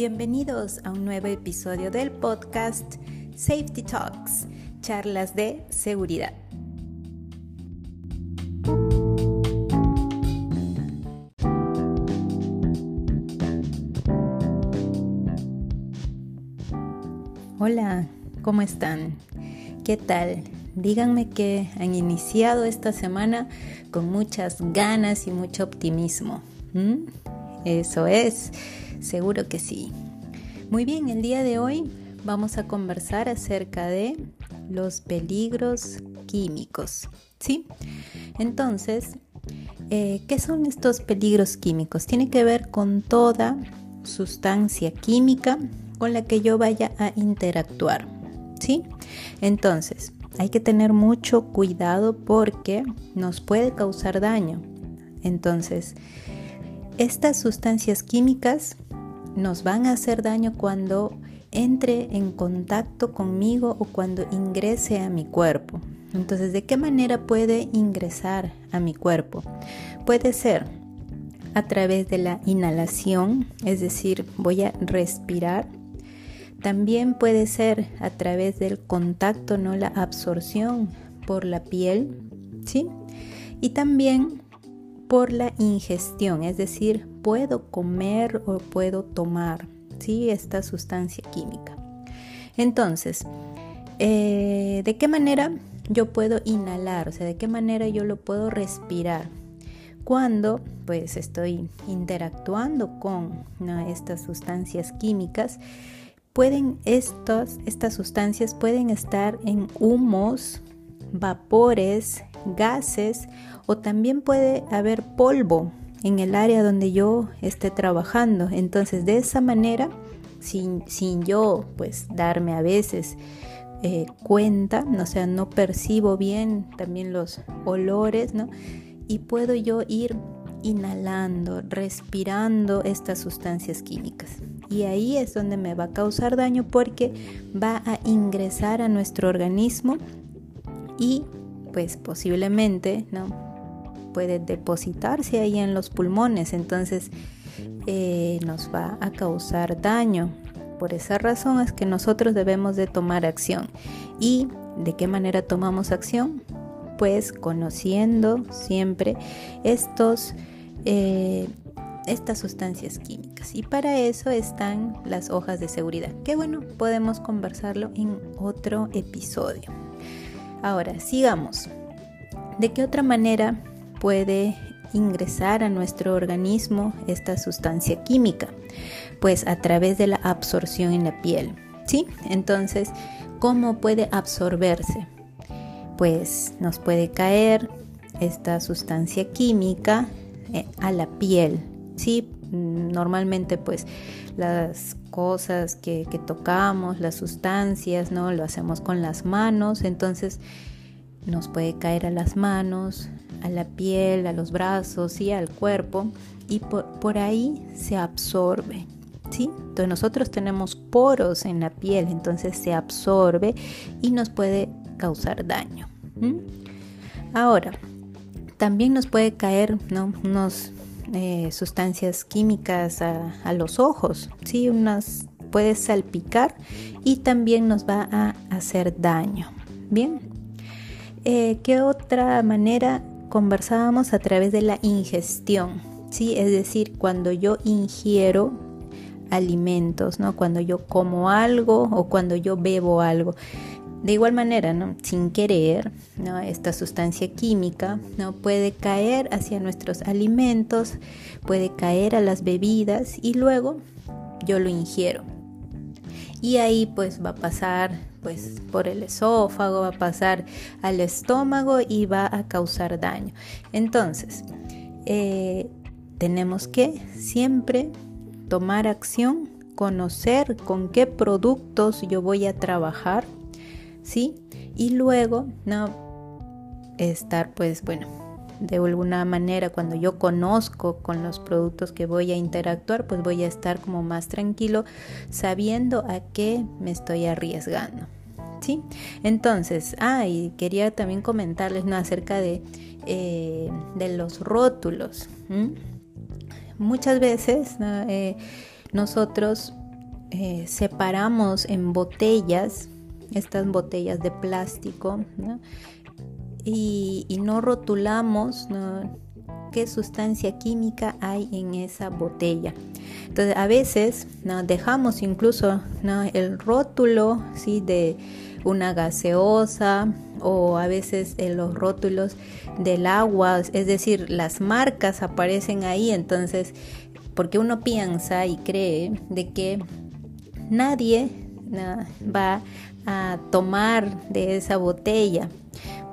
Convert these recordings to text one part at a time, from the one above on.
Bienvenidos a un nuevo episodio del podcast Safety Talks, charlas de seguridad. Hola, ¿cómo están? ¿Qué tal? Díganme que han iniciado esta semana con muchas ganas y mucho optimismo. Eso es, seguro que sí. Muy bien, el día de hoy vamos a conversar acerca de los peligros químicos. ¿Sí? Entonces, eh, ¿qué son estos peligros químicos? Tiene que ver con toda sustancia química con la que yo vaya a interactuar. ¿Sí? Entonces, hay que tener mucho cuidado porque nos puede causar daño. Entonces, estas sustancias químicas nos van a hacer daño cuando entre en contacto conmigo o cuando ingrese a mi cuerpo. Entonces, ¿de qué manera puede ingresar a mi cuerpo? Puede ser a través de la inhalación, es decir, voy a respirar también puede ser a través del contacto, no la absorción por la piel, ¿sí? Y también por la ingestión, es decir, puedo comer o puedo tomar, ¿sí? Esta sustancia química. Entonces, eh, ¿de qué manera yo puedo inhalar? O sea, ¿de qué manera yo lo puedo respirar? Cuando pues estoy interactuando con estas sustancias químicas, pueden estas, estas sustancias pueden estar en humos, vapores, gases o también puede haber polvo en el área donde yo esté trabajando. Entonces de esa manera, sin, sin yo pues darme a veces eh, cuenta, o sea, no percibo bien también los olores, ¿no? Y puedo yo ir inhalando, respirando estas sustancias químicas y ahí es donde me va a causar daño porque va a ingresar a nuestro organismo y pues posiblemente no puede depositarse ahí en los pulmones entonces eh, nos va a causar daño por esa razón es que nosotros debemos de tomar acción y de qué manera tomamos acción pues conociendo siempre estos eh, estas sustancias químicas. Y para eso están las hojas de seguridad, que bueno, podemos conversarlo en otro episodio. Ahora, sigamos. ¿De qué otra manera puede ingresar a nuestro organismo esta sustancia química? Pues a través de la absorción en la piel. ¿Sí? Entonces, ¿cómo puede absorberse? Pues nos puede caer esta sustancia química eh, a la piel, Sí, normalmente pues las cosas que, tocamos, las sustancias, ¿no? Lo hacemos con las manos, entonces nos puede caer a las manos, a la piel, a los brazos y al cuerpo y por, ahí se absorbe. ¿Sí? Entonces nosotros tenemos poros en la piel, entonces se absorbe y nos puede causar daño. Ahora, también nos puede caer ¿no? unos eh, sustancias químicas a, los ojos, ¿sí? Unas puede salpicar y también nos va a hacer daño. Bien, eh, ¿qué otra manera conversábamos a través de la ingestión? ¿sí? Es decir, cuando yo ingiero alimentos, ¿no? Cuando yo como algo o cuando yo bebo algo. De igual manera, ¿no? sin querer, ¿no? esta sustancia química ¿no? puede caer hacia nuestros alimentos, puede caer a las bebidas y luego yo lo ingiero. Y ahí pues va a pasar pues por el esófago, va a pasar al estómago y va a causar daño. Entonces, eh, tenemos que siempre tomar acción, conocer con qué productos yo voy a trabajar ¿sí? Y luego, no, estar pues bueno, de alguna manera cuando yo conozco con los productos que voy a interactuar, pues voy a estar como más tranquilo sabiendo a qué me estoy arriesgando. ¿Sí? Entonces, ah, y quería también comentarles ¿no? acerca de, eh, de los rótulos. Muchas veces eh, nosotros eh, separamos en botellas, estas botellas de plástico, Y, no rotulamos qué sustancia química hay en esa botella. Entonces a veces dejamos incluso el rótulo ¿sí? de una gaseosa o a veces en los rótulos del agua, es decir, las marcas aparecen ahí, entonces porque uno piensa y cree de que nadie va a tomar de esa botella.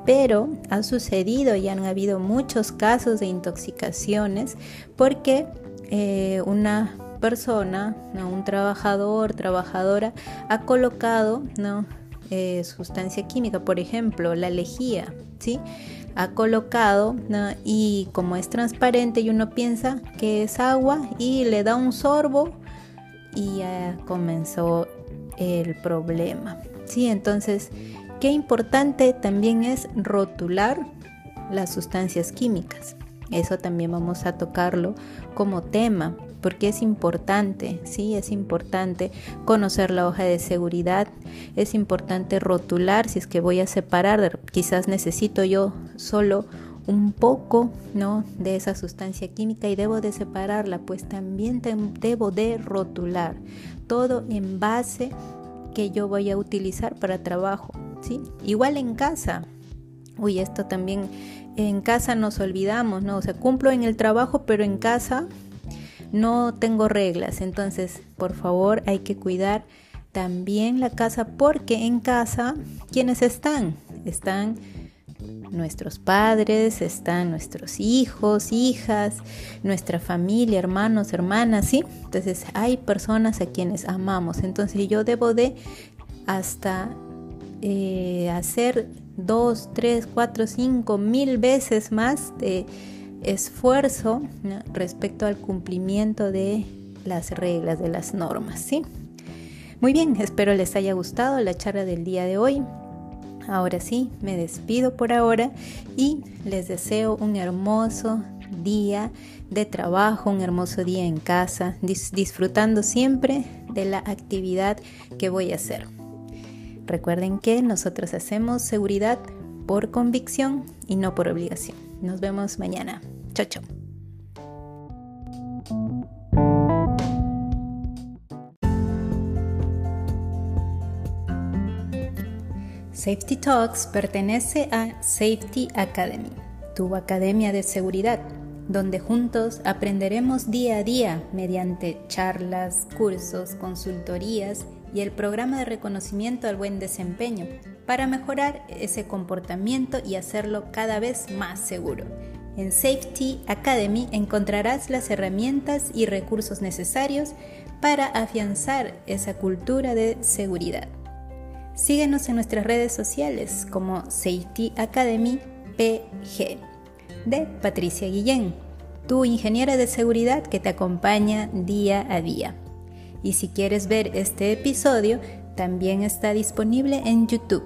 Pero ha sucedido y han habido muchos casos de intoxicaciones porque eh, una persona, un trabajador, trabajadora, ha colocado ¿no? Eh, sustancia química, por ejemplo, la lejía, ¿sí? ha colocado y como es transparente y uno piensa que es agua y le da un sorbo y ya comenzó el problema. Sí, entonces, qué importante también es rotular las sustancias químicas. Eso también vamos a tocarlo como tema, porque es importante, sí, es importante conocer la hoja de seguridad, es importante rotular si es que voy a separar, quizás necesito yo solo un poco, ¿no? de esa sustancia química y debo de separarla, pues también debo de rotular todo en base que yo voy a utilizar para trabajo, ¿sí? Igual en casa. Uy, esto también en casa nos olvidamos, ¿no? O sea, cumplo en el trabajo, pero en casa no tengo reglas. Entonces, por favor, hay que cuidar también la casa porque en casa, ¿quiénes están? Están nuestros padres, están nuestros hijos, hijas, nuestra familia, hermanos, hermanas, ¿sí? Entonces hay personas a quienes amamos. Entonces yo debo de hasta eh, hacer dos, tres, cuatro, cinco, mil veces más de esfuerzo respecto al cumplimiento de las reglas, de las normas, ¿sí? Muy bien, espero les haya gustado la charla del día de hoy. Ahora sí, me despido por ahora y les deseo un hermoso día de trabajo, un hermoso día en casa, disfrutando siempre de la actividad que voy a hacer. Recuerden que nosotros hacemos seguridad por convicción y no por obligación. Nos vemos mañana. Chao, chao. Safety Talks pertenece a Safety Academy, tu academia de seguridad, donde juntos aprenderemos día a día mediante charlas, cursos, consultorías y el programa de reconocimiento al buen desempeño para mejorar ese comportamiento y hacerlo cada vez más seguro. En Safety Academy encontrarás las herramientas y recursos necesarios para afianzar esa cultura de seguridad. Síguenos en nuestras redes sociales como Safety Academy PG de Patricia Guillén, tu ingeniera de seguridad que te acompaña día a día. Y si quieres ver este episodio, también está disponible en YouTube.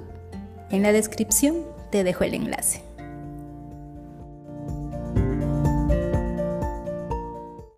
En la descripción te dejo el enlace.